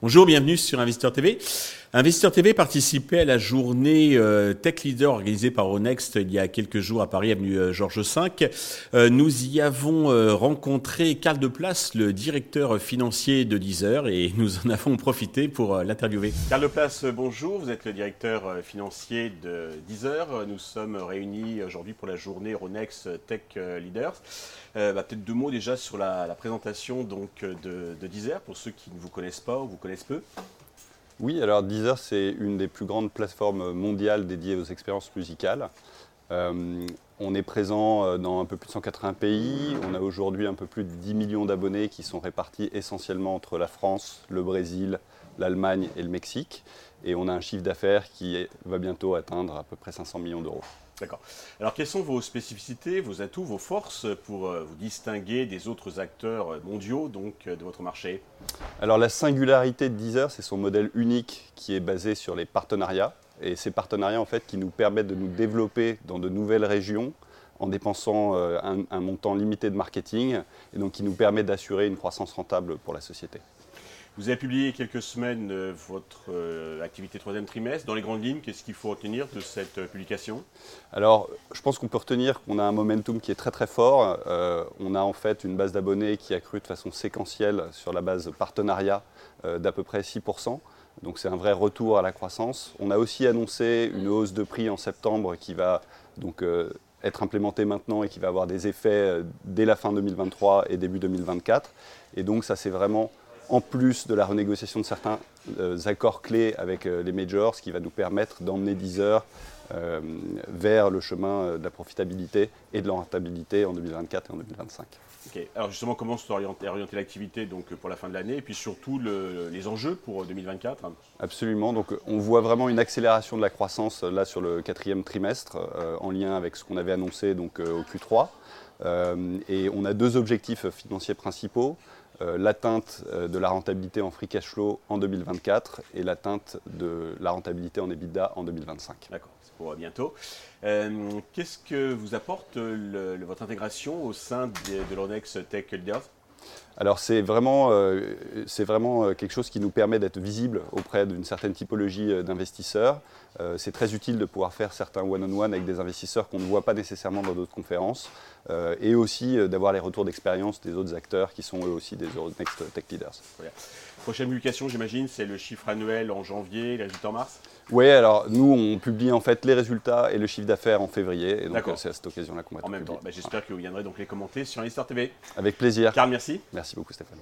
Bonjour, bienvenue sur Investeur TV. Investisseur TV participait à la journée euh, Tech Leader organisée par Onext il y a quelques jours à Paris, avenue euh, Georges V. Euh, nous y avons rencontré Carl Deplace, le directeur financier de Deezer, et nous en avons profité pour l'interviewer. Carl Deplace, bonjour, vous êtes le directeur financier de Deezer. Nous sommes réunis aujourd'hui pour la journée Euronext Tech Leaders. Bah, peut-être deux mots déjà sur la, présentation donc, de, de Deezer, pour ceux qui ne vous connaissent pas ou vous connaissent peu. Oui, alors Deezer, c'est une des plus grandes plateformes mondiales dédiées aux expériences musicales. Euh, on est présent euh, dans un peu plus de 180 pays. On a aujourd'hui un peu plus de 10 millions d'abonnés qui sont répartis essentiellement entre la France, le Brésil, l'Allemagne et le Mexique. Et on a un chiffre d'affaires qui va bientôt atteindre à peu près 500 millions d'euros. D'accord. Alors, quelles sont vos spécificités, vos atouts, vos forces pour euh, vous distinguer des autres acteurs mondiaux donc, de votre marché? Alors, la singularité de Deezer, c'est son modèle unique qui est basé sur les partenariats. Et ces partenariats, en fait, qui nous permettent de nous développer dans de nouvelles régions en dépensant un, un montant limité de marketing, et donc qui nous permet d'assurer une croissance rentable pour la société. Vous avez publié il y a quelques semaines euh, votre euh, activité troisième trimestre. Dans les grandes lignes, qu'est-ce qu'il faut retenir de cette euh, publication? Alors, je pense qu'on peut retenir qu'on a un momentum qui est très très fort. on a en fait une base d'abonnés qui a cru de façon séquentielle sur la base partenariat d'à peu près 6%. Donc c'est un vrai retour à la croissance. On a aussi annoncé une hausse de prix en septembre qui va donc être implémentée maintenant et qui va avoir des effets dès la fin 2023 et début 2024. Et donc ça c'est vraiment en plus de la renégociation de certains euh, accords clés avec euh, les majors, ce qui va nous permettre d'emmener Deezer euh, vers le chemin de la profitabilité et de la rentabilité en 2024 et en 2025. Alors justement, comment se orienter, l'activité donc pour la fin de l'année et puis surtout les enjeux pour 2024 Absolument. Donc on voit vraiment une accélération de la croissance là sur le quatrième trimestre en lien avec ce qu'on avait annoncé donc au Q3. et on a deux objectifs financiers principaux. Euh, l'atteinte euh, de la rentabilité en free cash flow en 2024 et l'atteinte de la rentabilité en EBITDA en 2025. D'accord, c'est pour bientôt. Euh, qu'est-ce que vous apporte votre intégration au sein de, de l'Onex Tech Leaders? Alors c'est vraiment, vraiment quelque chose qui nous permet d'être visible auprès d'une certaine typologie d'investisseurs. c'est très utile de pouvoir faire certains one-on-one avec des investisseurs qu'on ne voit pas nécessairement dans d'autres conférences. Euh, et aussi euh, d'avoir les retours d'expérience des autres acteurs qui sont eux aussi des Next Tech Leaders. Prochaine publication, j'imagine, c'est le chiffre annuel en janvier, les résultats en mars? Oui, alors nous, on publie en fait les résultats et le chiffre d'affaires en février. Et donc, c'est à cette occasion-là qu'on va En même temps, bah, j'espère que vous viendrez donc les commenter sur Investor TV. Avec plaisir. Car merci. Merci beaucoup, Stéphane.